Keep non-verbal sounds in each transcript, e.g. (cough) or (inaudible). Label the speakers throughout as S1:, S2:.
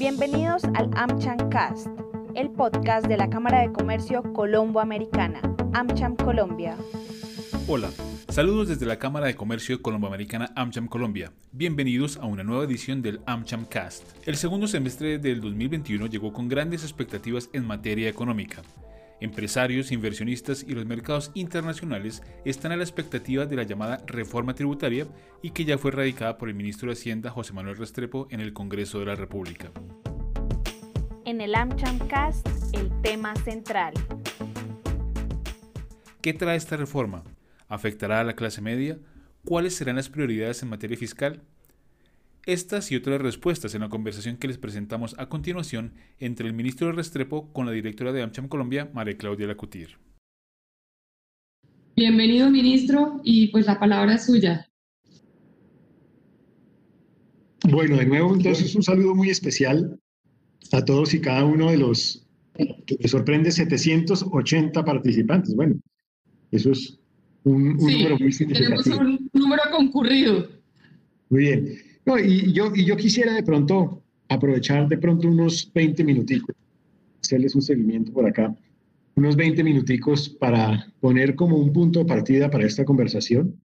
S1: Bienvenidos al AmCham Cast, el podcast de la Cámara de Comercio Colombo-Americana, AmCham Colombia.
S2: Hola, saludos desde la Cámara de Comercio Colombo-Americana AmCham Colombia. Bienvenidos a una nueva edición del AmCham Cast. El segundo semestre del 2021 llegó con grandes expectativas en materia económica. Empresarios, inversionistas y los mercados internacionales están a la expectativa de la llamada reforma tributaria y que ya fue radicada por el ministro de Hacienda José Manuel Restrepo en el Congreso de la República.
S1: En el AmCham Cast, el tema central.
S2: ¿Qué trae esta reforma? ¿Afectará a la clase media? ¿Cuáles serán las prioridades en materia fiscal? Estas y otras respuestas en la conversación que les presentamos a continuación entre el ministro de Restrepo con la directora de AmCham Colombia, María Claudia Lacutir.
S3: Bienvenido, ministro, y pues la palabra es suya.
S4: Bueno, de nuevo, entonces un saludo muy especial a todos y cada uno de los que me sorprende 780 participantes. Bueno, eso es un, número muy significativo.
S3: Tenemos un número concurrido.
S4: Muy bien y, yo, y yo quisiera de pronto aprovechar de pronto unos 20 minuticos, hacerles un seguimiento por acá, unos 20 minuticos para poner como un punto de partida para esta conversación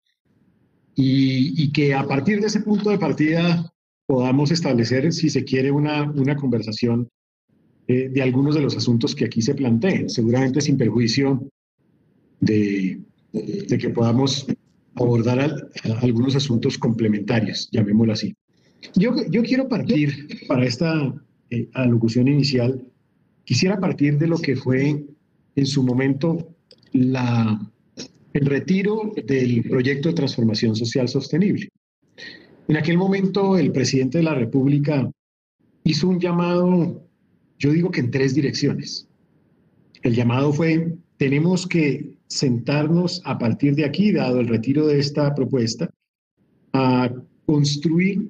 S4: y, y que a partir de ese punto de partida podamos establecer, si se quiere, una, una conversación eh, de algunos de los asuntos que aquí se planteen, seguramente sin perjuicio de, de que podamos abordar algunos asuntos complementarios, llamémoslo así. Yo, yo quiero partir, para esta eh, alocución inicial, quisiera partir de lo que fue en su momento la, el retiro del proyecto de transformación social sostenible. En aquel momento el presidente de la República hizo un llamado, yo digo que en tres direcciones. El llamado fue, tenemos que sentarnos a partir de aquí, dado el retiro de esta propuesta, a construir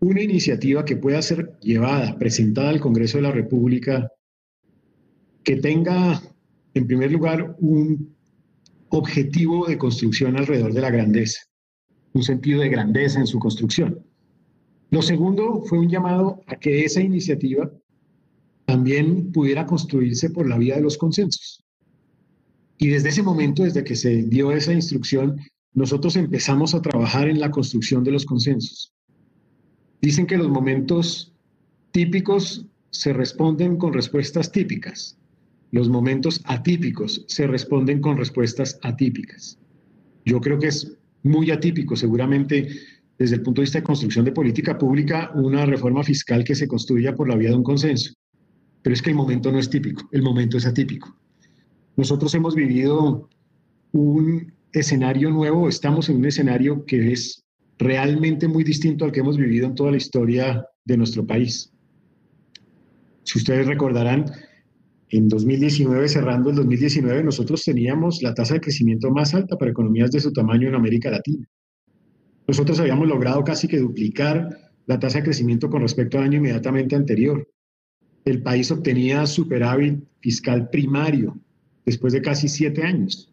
S4: una iniciativa que pueda ser llevada, presentada al Congreso de la República, que tenga, en primer lugar, un objetivo de construcción alrededor de la grandeza, un sentido de grandeza en su construcción. Lo segundo fue un llamado a que esa iniciativa también pudiera construirse por la vía de los consensos. Y desde ese momento, desde que se dio esa instrucción, nosotros empezamos a trabajar en la construcción de los consensos. Dicen que los momentos típicos se responden con respuestas típicas. Los momentos atípicos se responden con respuestas atípicas. Yo creo que es muy atípico, seguramente desde el punto de vista de construcción de política pública, una reforma fiscal que se construya por la vía de un consenso. Pero es que el momento no es típico, el momento es atípico. Nosotros hemos vivido un escenario nuevo, estamos en un escenario que es realmente muy distinto al que hemos vivido en toda la historia de nuestro país. Si ustedes recordarán, en 2019, cerrando el 2019, nosotros teníamos la tasa de crecimiento más alta para economías de su tamaño en América Latina. Nosotros habíamos logrado casi que duplicar la tasa de crecimiento con respecto al año inmediatamente anterior. El país obtenía superávit fiscal primario después de casi siete años.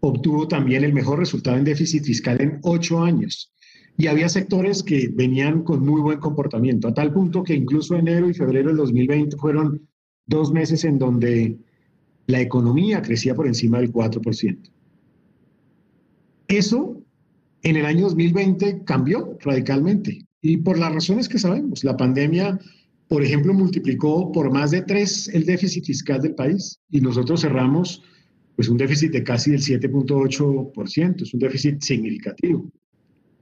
S4: Obtuvo también el mejor resultado en déficit fiscal en ocho años. Y había sectores que venían con muy buen comportamiento, a tal punto que incluso enero y febrero del 2020 fueron dos meses en donde la economía crecía por encima del 4%. Eso en el año 2020 cambió radicalmente y por las razones que sabemos. La pandemia por ejemplo, multiplicó por más de tres el déficit fiscal del país y nosotros cerramos pues un déficit de casi del 7.8%, es un déficit significativo.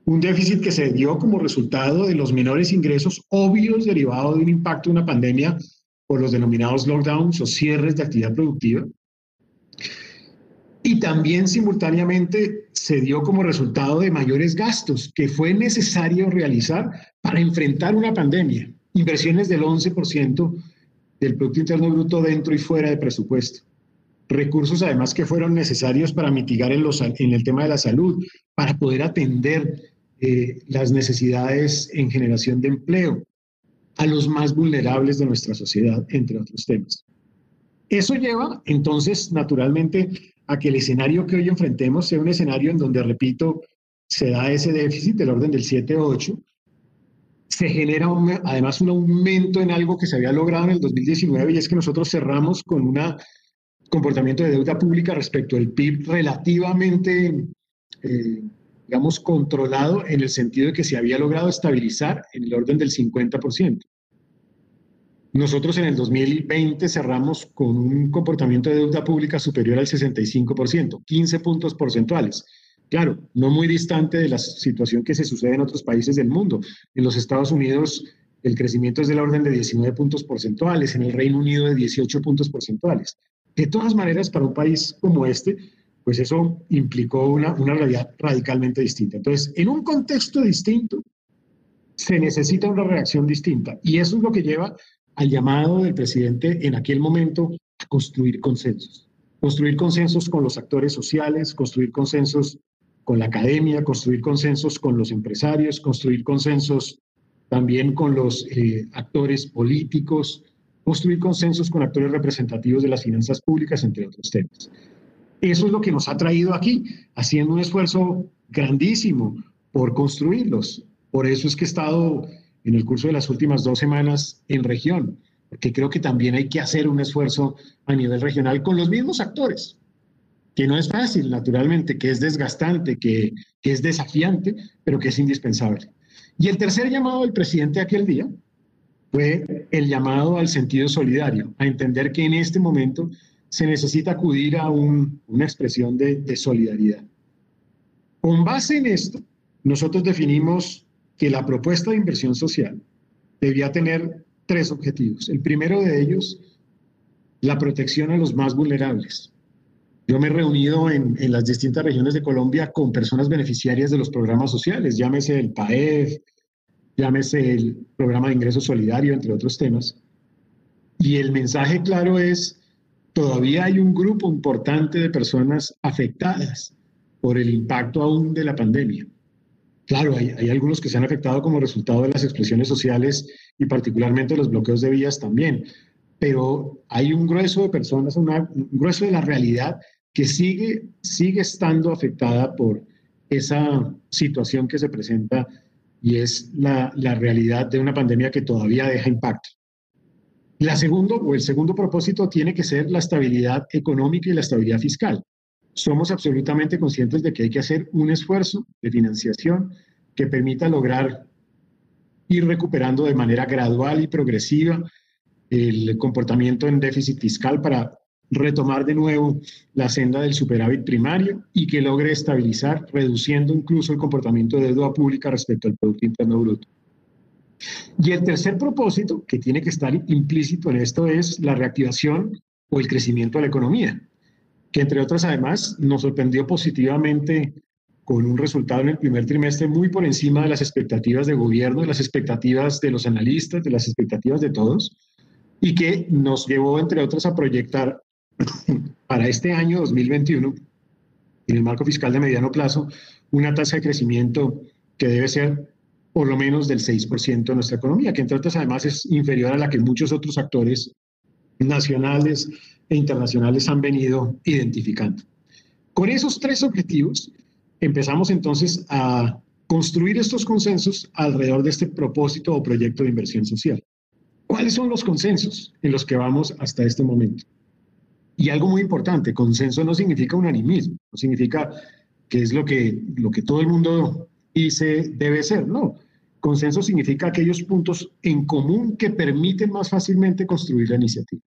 S4: Un déficit que se dio como resultado de los menores ingresos obvios derivados de un impacto de una pandemia por los denominados lockdowns o cierres de actividad productiva. Y también simultáneamente se dio como resultado de mayores gastos que fue necesario realizar para enfrentar una pandemia inversiones del 11% del Producto Interno Bruto dentro y fuera de presupuesto. Recursos además que fueron necesarios para mitigar en, el tema de la salud, para poder atender eh, las necesidades en generación de empleo a los más vulnerables de nuestra sociedad, entre otros temas. Eso lleva entonces naturalmente a que el escenario que hoy enfrentemos sea un escenario en donde, repito, se da ese déficit del orden del 7-8, se genera además un aumento en algo que se había logrado en el 2019 y es que nosotros cerramos con un comportamiento de deuda pública respecto al PIB relativamente, eh, digamos, controlado en el sentido de que se había logrado estabilizar en el orden del 50%. Nosotros en el 2020 cerramos con un comportamiento de deuda pública superior al 65%, 15 puntos porcentuales. Claro, no muy distante de la situación que se sucede en otros países del mundo. En los Estados Unidos el crecimiento es del orden de 19 puntos porcentuales, en el Reino Unido de 18 puntos porcentuales. De todas maneras, para un país como este, pues eso implicó una, una realidad radicalmente distinta. Entonces, en un contexto distinto, se necesita una reacción distinta. Y eso es lo que lleva al llamado del presidente en aquel momento a construir consensos. Construir consensos con los actores sociales, construir consensos con la academia, construir consensos con los empresarios, construir consensos también con los eh, actores políticos, construir consensos con actores representativos de las finanzas públicas, entre otros temas. Eso es lo que nos ha traído aquí, haciendo un esfuerzo grandísimo por construirlos. Por eso es que he estado en el curso de las últimas dos semanas en región, porque creo que también hay que hacer un esfuerzo a nivel regional con los mismos actores, que no es fácil, naturalmente, que es desgastante, que, es desafiante, pero que es indispensable. Y el tercer llamado del presidente aquel día fue el llamado al sentido solidario, a entender que en este momento se necesita acudir a una expresión de, de solidaridad. Con base en esto, nosotros definimos que la propuesta de inversión social debía tener tres objetivos. El primero de ellos, la protección a los más vulnerables. Yo me he reunido en, las distintas regiones de Colombia con personas beneficiarias de los programas sociales, llámese el PAEF, llámese el programa de ingreso solidario, entre otros temas. Y el mensaje claro es, todavía hay un grupo importante de personas afectadas por el impacto aún de la pandemia. Claro, hay, hay, algunos que se han afectado como resultado de las expresiones sociales y particularmente los bloqueos de vías también, pero hay un grueso de personas, un grueso de la realidad que sigue, sigue estando afectada por esa situación que se presenta y es la, la realidad de una pandemia que todavía deja impacto. La segundo, o el segundo propósito tiene que ser la estabilidad económica y la estabilidad fiscal. Somos absolutamente conscientes de que hay que hacer un esfuerzo de financiación que permita lograr ir recuperando de manera gradual y progresiva el comportamiento en déficit fiscal para retomar de nuevo la senda del superávit primario y que logre estabilizar, reduciendo incluso el comportamiento de deuda pública respecto al Producto Interno Bruto. Y el tercer propósito, que tiene que estar implícito en esto, es la reactivación o el crecimiento de la economía, que entre otras además nos sorprendió positivamente con un resultado en el primer trimestre muy por encima de las expectativas de gobierno, de las expectativas de los analistas, de las expectativas de todos, y que nos llevó, entre otras, a proyectar (coughs) para este año 2021, en el marco fiscal de mediano plazo, una tasa de crecimiento que debe ser por lo menos del 6% de nuestra economía, que entre otras además es inferior a la que muchos otros actores nacionales e internacionales han venido identificando. Con esos tres objetivos, empezamos entonces a construir estos consensos alrededor de este propósito o proyecto de inversión social. ¿Cuáles son los consensos en los que vamos hasta este momento? Y algo muy importante, consenso no significa unanimismo, no significa que es lo que, lo que todo el mundo dice debe ser, no. Consenso significa aquellos puntos en común que permiten más fácilmente construir la iniciativa.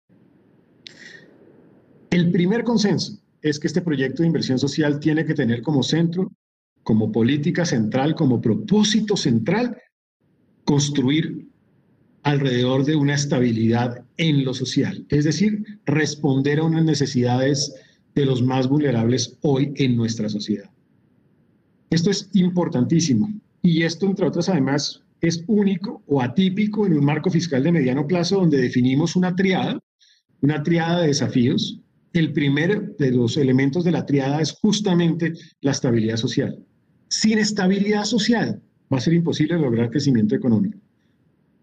S4: El primer consenso es que este proyecto de inversión social tiene que tener como centro, como política central, como propósito central, construir alrededor de una estabilidad en lo social, es decir, responder a unas necesidades de los más vulnerables hoy en nuestra sociedad. Esto es importantísimo y esto, entre otras, además, es único o atípico en un marco fiscal de mediano plazo donde definimos una triada, una triada de desafíos. El primer de los elementos de la triada es justamente la estabilidad social. Sin estabilidad social va a ser imposible lograr crecimiento económico.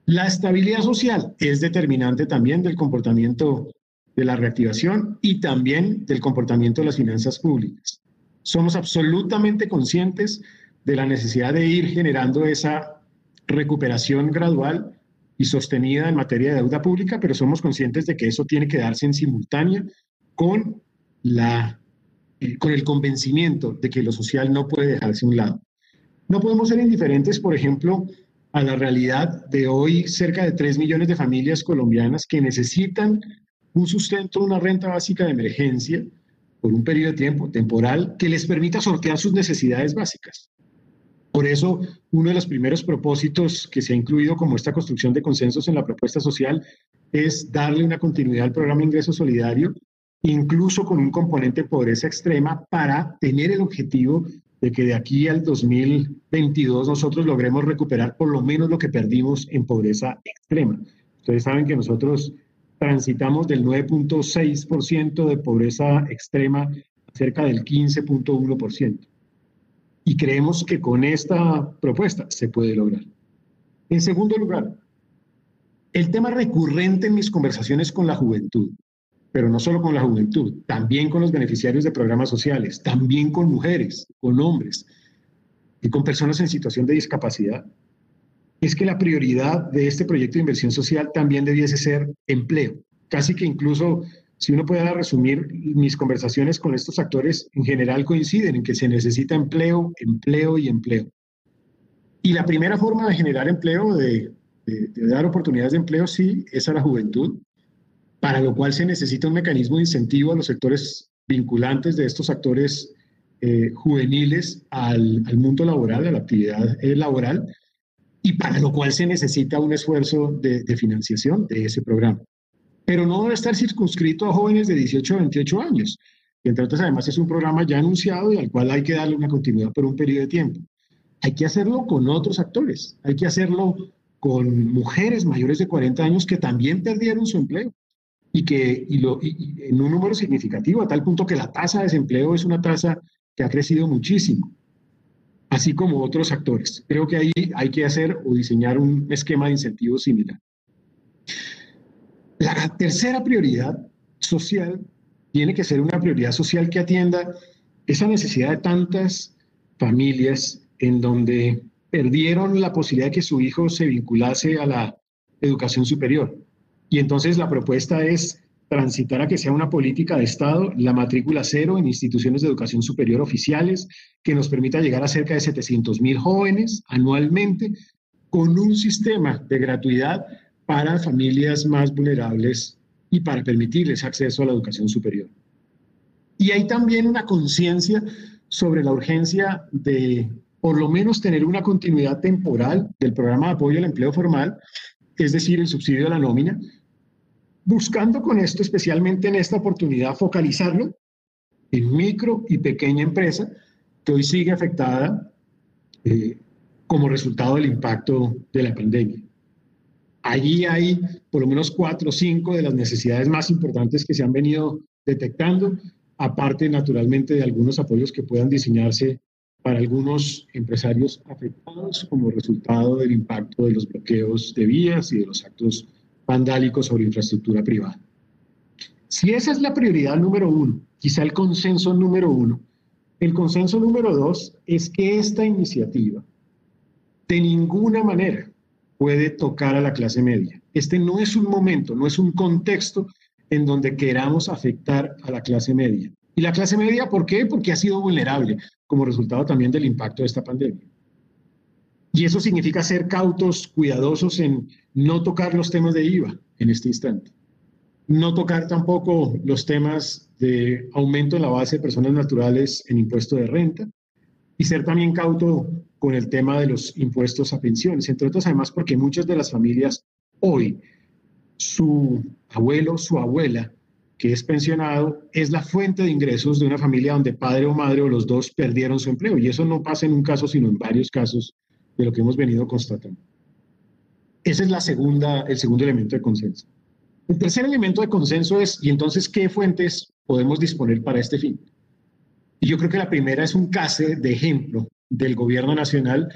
S4: La estabilidad social es determinante también del comportamiento de la reactivación y también del comportamiento de las finanzas públicas. Somos absolutamente conscientes de la necesidad de ir generando esa recuperación gradual y sostenida en materia de deuda pública, pero somos conscientes de que eso tiene que darse en simultánea con, la, eh, con el convencimiento de que lo social no puede dejarse a un lado. No podemos ser indiferentes, por ejemplo, a la realidad de hoy cerca de 3 millones de familias colombianas que necesitan un sustento, una renta básica de emergencia por un periodo de tiempo temporal que les permita sortear sus necesidades básicas. Por eso, uno de los primeros propósitos que se ha incluido como esta construcción de consensos en la propuesta social es darle una continuidad al programa Ingreso Solidario, incluso con un componente pobreza extrema, para tener el objetivo de que de aquí al 2022 nosotros logremos recuperar por lo menos lo que perdimos en pobreza extrema. Ustedes saben que nosotros transitamos del 9.6% de pobreza extrema a cerca del 15.1%. Y creemos que con esta propuesta se puede lograr. En segundo lugar, el tema recurrente en mis conversaciones con la juventud, pero no solo con la juventud, también con los beneficiarios de programas sociales, también con mujeres, con hombres y con personas en situación de discapacidad, es que la prioridad de este proyecto de inversión social también debiese ser empleo. Casi que incluso si uno puede resumir, mis conversaciones con estos actores en general coinciden en que se necesita empleo, empleo y empleo. Y la primera forma de generar empleo, de, dar oportunidades de empleo, sí, es a la juventud, para lo cual se necesita un mecanismo de incentivo a los sectores vinculantes de estos actores eh, juveniles al, mundo laboral, a la actividad eh, laboral, y para lo cual se necesita un esfuerzo de financiación de ese programa pero no debe estar circunscrito a jóvenes de 18 a 28 años. Y entre otras, además, es un programa ya anunciado y al cual hay que darle una continuidad por un periodo de tiempo. Hay que hacerlo con otros actores, hay que hacerlo con mujeres mayores de 40 años que también perdieron su empleo y que en un número significativo, a tal punto que la tasa de desempleo es una tasa que ha crecido muchísimo, así como otros actores. Creo que ahí hay que hacer o diseñar un esquema de incentivos similar. La tercera prioridad social tiene que ser una prioridad social que atienda esa necesidad de tantas familias en donde perdieron la posibilidad de que su hijo se vinculase a la educación superior. Y entonces la propuesta es transitar a que sea una política de Estado, la matrícula cero en instituciones de educación superior oficiales, que nos permita llegar a cerca de 700 mil jóvenes anualmente, con un sistema de gratuidad para familias más vulnerables y para permitirles acceso a la educación superior. Y hay también una conciencia sobre la urgencia de por lo menos tener una continuidad temporal del programa de apoyo al empleo formal, es decir, el subsidio de la nómina, buscando con esto, especialmente en esta oportunidad, focalizarlo en micro y pequeña empresa que hoy sigue afectada eh, como resultado del impacto de la pandemia. Allí hay por lo menos cuatro o cinco de las necesidades más importantes que se han venido detectando, aparte naturalmente de algunos apoyos que puedan diseñarse para algunos empresarios afectados como resultado del impacto de los bloqueos de vías y de los actos vandálicos sobre infraestructura privada. Si esa es la prioridad número uno, quizá el consenso número uno, el consenso número dos es que esta iniciativa de ninguna manera puede tocar a la clase media. Este no es un momento, no es un contexto en donde queramos afectar a la clase media. ¿Y la clase media por qué? Porque ha sido vulnerable como resultado también del impacto de esta pandemia. Y eso significa ser cautos, cuidadosos en no tocar los temas de IVA en este instante. No tocar tampoco los temas de aumento en la base de personas naturales en impuesto de renta y ser también cauto con el tema de los impuestos a pensiones, entre otros además porque muchas de las familias hoy, su abuelo, su abuela, que es pensionado, es la fuente de ingresos de una familia donde padre o madre o los dos perdieron su empleo. Y eso no pasa en un caso, sino en varios casos de lo que hemos venido constatando. Ese es la segunda, el segundo elemento de consenso. El tercer elemento de consenso es, ¿y entonces qué fuentes podemos disponer para este fin? Y yo creo que la primera es un case de ejemplo del gobierno nacional,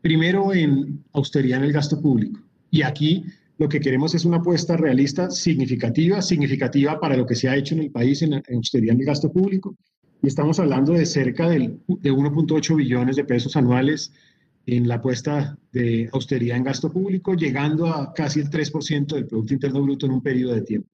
S4: primero en austeridad en el gasto público. Y aquí lo que queremos es una apuesta realista, significativa, significativa para lo que se ha hecho en el país en, austeridad en el gasto público. Y estamos hablando de cerca del, de 1.8 billones de pesos anuales en la apuesta de austeridad en gasto público, llegando a casi el 3% del Producto Interno Bruto en un periodo de tiempo.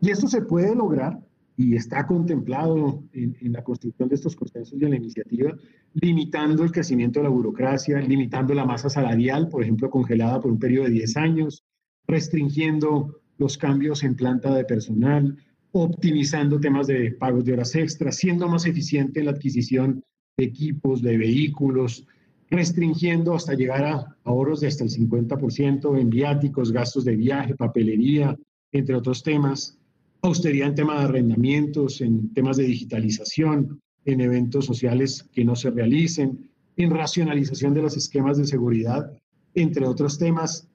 S4: Y esto se puede lograr y está contemplado en, en, la construcción de estos consensos y en la iniciativa, limitando el crecimiento de la burocracia, limitando la masa salarial, por ejemplo, congelada por un periodo de 10 años, restringiendo los cambios en planta de personal, optimizando temas de pagos de horas extras, siendo más eficiente la adquisición de equipos, de vehículos, restringiendo hasta llegar a ahorros de hasta el 50% en viáticos, gastos de viaje, papelería, entre otros temas, austeridad en temas de arrendamientos, en temas de digitalización, en eventos sociales que no se realicen, en racionalización de los esquemas de seguridad, entre otros temas,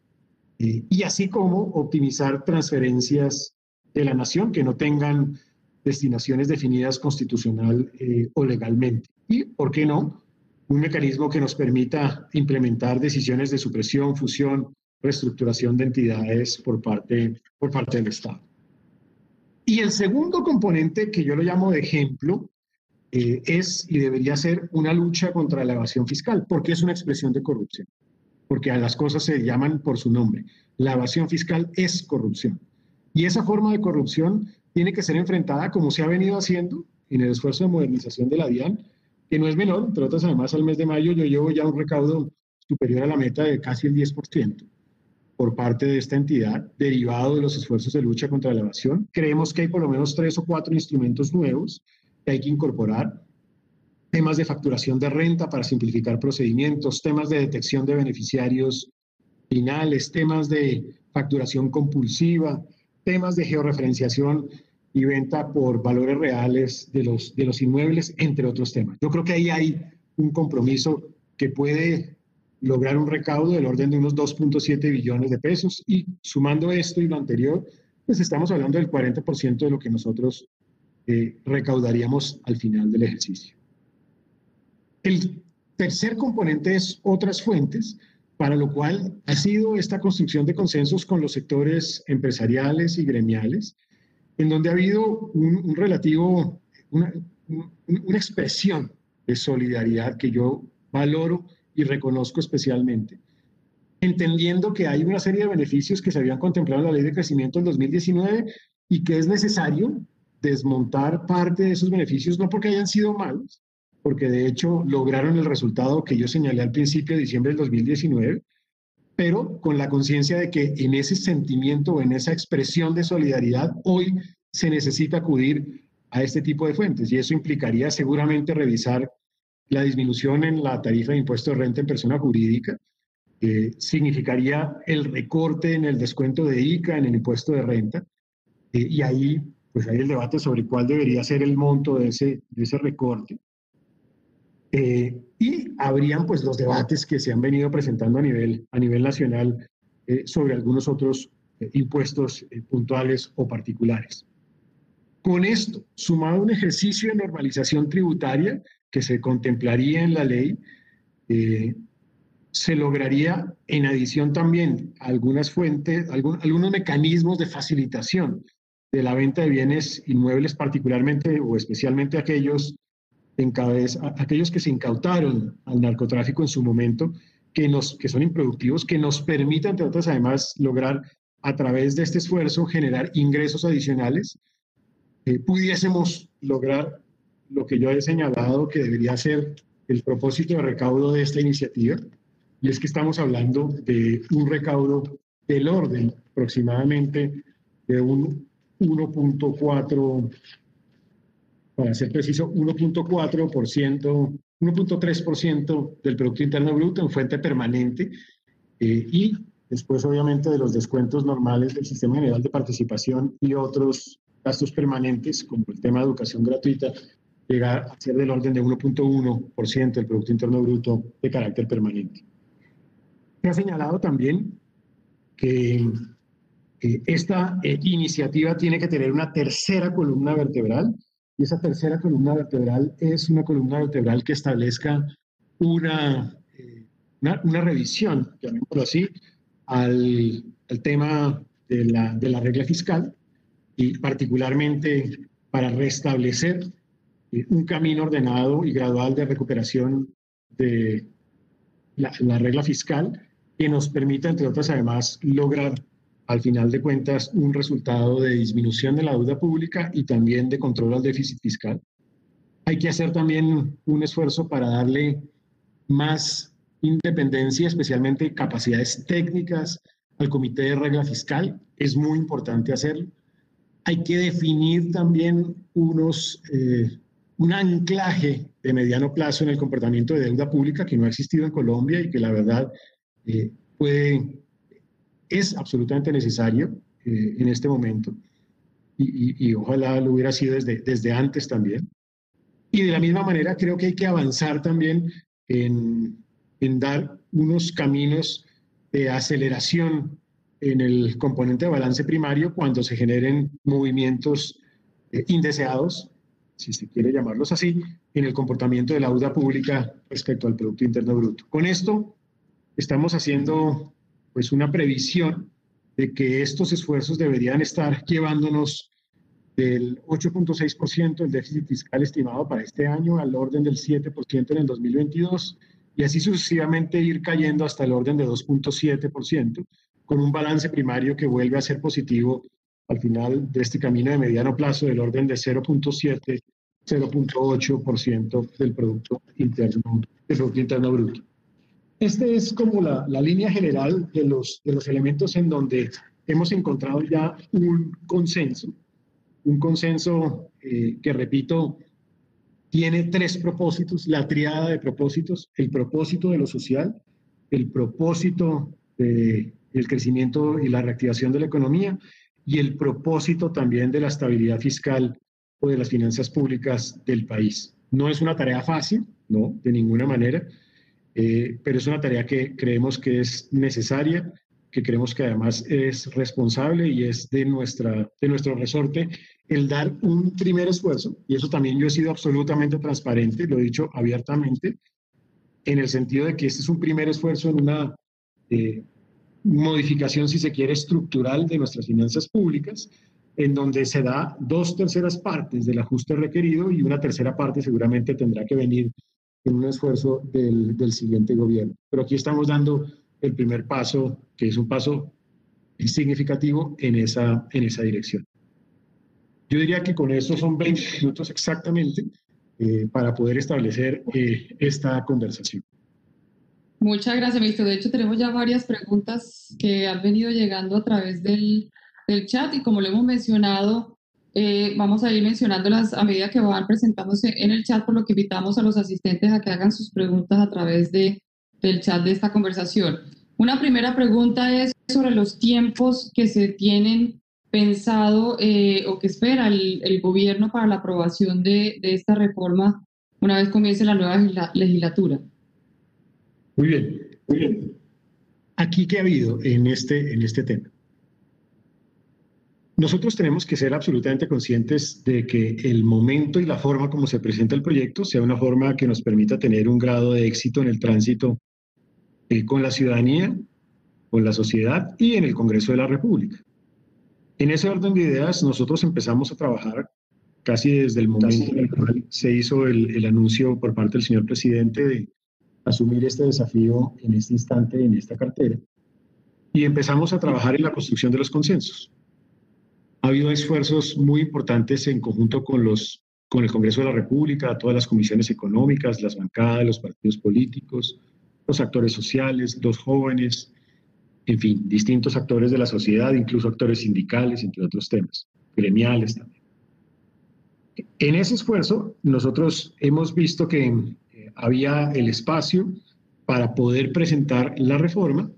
S4: eh, y así como optimizar transferencias de la nación que no tengan destinaciones definidas constitucional eh, o legalmente. Y, ¿por qué no? Un mecanismo que nos permita implementar decisiones de supresión, fusión, reestructuración de entidades por parte, por parte del Estado. Y el segundo componente que yo lo llamo de ejemplo eh, es y debería ser una lucha contra la evasión fiscal, porque es una expresión de corrupción, porque a las cosas se llaman por su nombre. La evasión fiscal es corrupción. Y esa forma de corrupción tiene que ser enfrentada como se ha venido haciendo en el esfuerzo de modernización de la DIAN, que no es menor, entre otras además al mes de mayo yo llevo ya un recaudo superior a la meta de casi el 10% por parte de esta entidad, derivado de los esfuerzos de lucha contra la evasión. Creemos que hay por lo menos tres o cuatro instrumentos nuevos que hay que incorporar. Temas de facturación de renta para simplificar procedimientos, temas de detección de beneficiarios finales, temas de facturación compulsiva, temas de georreferenciación y venta por valores reales de los, de los inmuebles, entre otros temas. Yo creo que ahí hay un compromiso que puede lograr un recaudo del orden de unos 2.7 billones de pesos y sumando esto y lo anterior, pues estamos hablando del 40% de lo que nosotros eh, recaudaríamos al final del ejercicio. El tercer componente es otras fuentes, para lo cual ha sido esta construcción de consensos con los sectores empresariales y gremiales, en donde ha habido un, relativo, una, expresión de solidaridad que yo valoro y reconozco especialmente, entendiendo que hay una serie de beneficios que se habían contemplado en la ley de crecimiento en 2019 y que es necesario desmontar parte de esos beneficios, no porque hayan sido malos, porque de hecho lograron el resultado que yo señalé al principio de diciembre del 2019, pero con la conciencia de que en ese sentimiento o en esa expresión de solidaridad hoy se necesita acudir a este tipo de fuentes y eso implicaría seguramente revisar la disminución en la tarifa de impuesto de renta en persona jurídica eh, significaría el recorte en el descuento de ICA en el impuesto de renta. Eh, y ahí, pues hay el debate sobre cuál debería ser el monto de ese, de ese recorte. Eh, y habrían pues los debates que se han venido presentando a nivel, a nivel nacional sobre algunos otros impuestos puntuales o particulares. Con esto, sumado a un ejercicio de normalización tributaria que se contemplaría en la ley, eh, se lograría en adición también algunas fuentes, algunos mecanismos de facilitación de la venta de bienes inmuebles, particularmente o especialmente aquellos, en cabeza, aquellos que se incautaron al narcotráfico en su momento, que, nos, que son improductivos, que nos permitan, entre otras, además, lograr a través de este esfuerzo generar ingresos adicionales, eh, pudiésemos lograr lo que yo he señalado que debería ser el propósito de recaudo de esta iniciativa, y es que estamos hablando de un recaudo del orden aproximadamente de un 1.4, para ser preciso, 1.4%, 1.3% del Producto Interno Bruto en fuente permanente eh, y después obviamente de los descuentos normales del Sistema General de Participación y otros gastos permanentes como el tema de educación gratuita llegar a ser del orden de 1.1% del Producto Interno Bruto de carácter permanente. Se ha señalado también que esta eh, iniciativa tiene que tener una tercera columna vertebral y esa tercera columna vertebral es una columna vertebral que establezca una, eh, una, revisión, llamémoslo así, al, al tema de la, de la regla fiscal y particularmente para restablecer un camino ordenado y gradual de recuperación de la, la regla fiscal que nos permita, entre otras, además, lograr al final de cuentas un resultado de disminución de la deuda pública y también de control al déficit fiscal. Hay que hacer también un esfuerzo para darle más independencia, especialmente capacidades técnicas al Comité de Regla Fiscal. Es muy importante hacerlo. Hay que definir también unos, eh, un anclaje de mediano plazo en el comportamiento de deuda pública que no ha existido en Colombia y que la verdad eh, puede, es absolutamente necesario eh, en este momento. Y, y, ojalá lo hubiera sido desde, desde antes también. Y de la misma manera creo que hay que avanzar también en, en dar unos caminos de aceleración en el componente de balance primario cuando se generen movimientos eh, indeseados, si se quiere llamarlos así, en el comportamiento de la deuda pública respecto al Producto Interno Bruto. Con esto estamos haciendo pues una previsión de que estos esfuerzos deberían estar llevándonos del 8.6% del déficit fiscal estimado para este año al orden del 7% en el 2022 y así sucesivamente ir cayendo hasta el orden de 2.7%, con un balance primario que vuelve a ser positivo al final de este camino de mediano plazo del orden de 0.7, 0.8% del Producto Interno, del Producto Interno Bruto. Este es como la, línea general de los, de los elementos en donde hemos encontrado ya un consenso, un consenso eh, que, repito, tiene tres propósitos, la triada de propósitos, el propósito de lo social, el propósito del crecimiento y la reactivación de la economía y el propósito también de la estabilidad fiscal o de las finanzas públicas del país. No es una tarea fácil, no, de ninguna manera, eh, pero es una tarea que creemos que es necesaria, que creemos que además es responsable y es de, nuestra, de nuestro resorte el dar un primer esfuerzo, y eso también yo he sido absolutamente transparente, lo he dicho abiertamente, en el sentido de que este es un primer esfuerzo en una eh, modificación, si se quiere, estructural de nuestras finanzas públicas, en donde se da dos terceras partes del ajuste requerido y una tercera parte seguramente tendrá que venir en un esfuerzo del, del siguiente gobierno. Pero aquí estamos dando el primer paso, que es un paso significativo en esa, en esa dirección. Yo diría que con esto son 20 minutos exactamente eh, para poder establecer eh, esta conversación.
S3: Muchas gracias, ministro. De hecho, tenemos ya varias preguntas que han venido llegando a través del, del chat y como lo hemos mencionado, eh, vamos a ir mencionándolas a medida que van presentándose en el chat, por lo que invitamos a los asistentes a que hagan sus preguntas a través de, del chat de esta conversación. Una primera pregunta es sobre los tiempos que se tienen pensado eh, o que espera el, el, gobierno para la aprobación de, de, esta reforma una vez comience la nueva legislatura?
S4: Muy bien, muy bien. Aquí qué ha habido en este, en este tema. Nosotros tenemos que ser absolutamente conscientes de que el momento y la forma como se presenta el proyecto sea una forma que nos permita tener un grado de éxito en el tránsito eh, con la ciudadanía, con la sociedad y en el Congreso de la República. En ese orden de ideas, nosotros empezamos a trabajar casi desde el momento en el cual se hizo el, el, anuncio por parte del señor presidente de asumir este desafío en este instante, en esta cartera, y empezamos a trabajar en la construcción de los consensos. Ha habido esfuerzos muy importantes en conjunto con, los, con el Congreso de la República, todas las comisiones económicas, las bancadas, los partidos políticos, los actores sociales, los jóvenes, en fin, distintos actores de la sociedad, incluso actores sindicales, entre otros temas, gremiales también. En ese esfuerzo, nosotros hemos visto que eh, había el espacio para poder presentar la reforma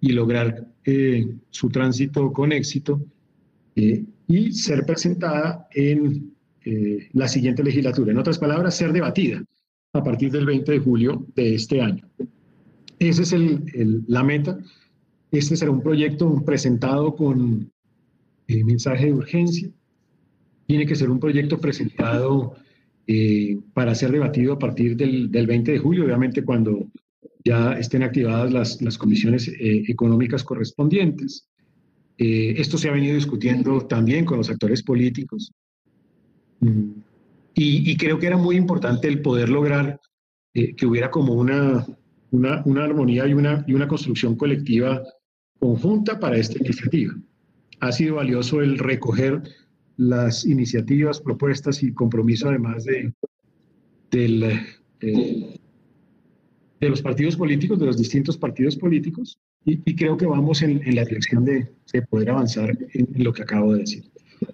S4: y lograr eh, su tránsito con éxito eh, y ser presentada en eh, la siguiente legislatura. En otras palabras, ser debatida a partir del 20 de julio de este año. Esa es el, el, la meta este será un proyecto presentado con eh, mensaje de urgencia. Tiene que ser un proyecto presentado eh, para ser debatido a partir del, del, 20 de julio, obviamente cuando ya estén activadas las, las comisiones eh, económicas correspondientes. Eh, esto se ha venido discutiendo también con los actores políticos. Mm. Y, creo que era muy importante el poder lograr eh, que hubiera como una una, armonía y una, y una construcción colectiva conjunta para esta iniciativa. Ha sido valioso el recoger las iniciativas, propuestas y compromiso además de, eh, de los partidos políticos, de los distintos partidos políticos, y, creo que vamos en, en la dirección de, de, poder avanzar en, lo que acabo de decir.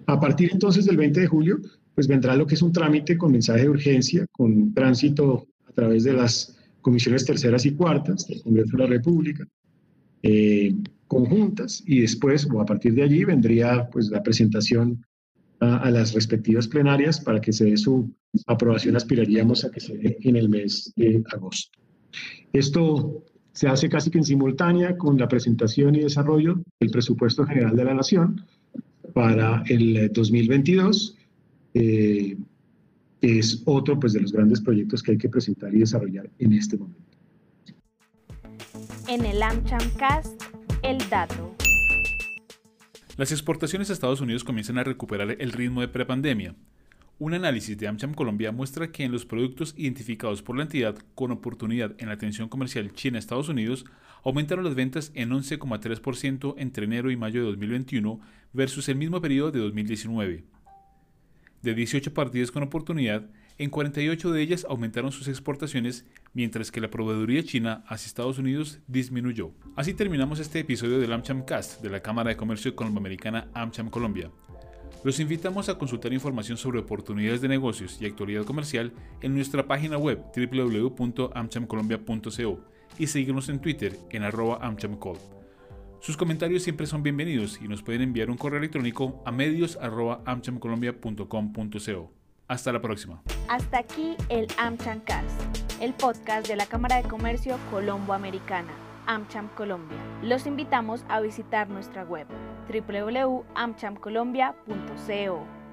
S4: A partir entonces del 20 de julio, pues vendrá lo que es un trámite con mensaje de urgencia, con tránsito a través de las comisiones terceras y cuartas del Congreso de la República, eh, conjuntas, y después, o a partir de allí, vendría pues la presentación a, a las respectivas plenarias para que se dé su aprobación. Aspiraríamos a que se dé en el mes de agosto. Esto se hace casi que en simultánea con la presentación y desarrollo del presupuesto general de la Nación para el 2022, eh, que es otro pues, de los grandes proyectos que hay que presentar y desarrollar en este momento.
S1: En el AmChamcast, el dato.
S2: Las exportaciones a Estados Unidos comienzan a recuperar el ritmo de prepandemia. Un análisis de AmCham Colombia muestra que en los productos identificados por la entidad con oportunidad en la atención comercial China-Estados Unidos aumentaron las ventas en 11,3% entre enero y mayo de 2021 versus el mismo periodo de 2019. De 18 partidas con oportunidad, en 48 de ellas aumentaron sus exportaciones, mientras que la proveeduría china hacia Estados Unidos disminuyó. Así terminamos este episodio del AmCham Cast de la Cámara de Comercio Colomboamericana AmCham Colombia. Los invitamos a consultar información sobre oportunidades de negocios y actualidad comercial en nuestra página web www.amchamcolombia.co y seguirnos en Twitter en arroba amchamcol. Sus comentarios siempre son bienvenidos y nos pueden enviar un correo electrónico a medios.amchamcolombia.com.co. Hasta la próxima.
S1: Hasta aquí el AmChamcast, el podcast de la Cámara de Comercio Colombo Americana. AmCham Colombia. Los invitamos a visitar nuestra web www.amchamcolombia.co.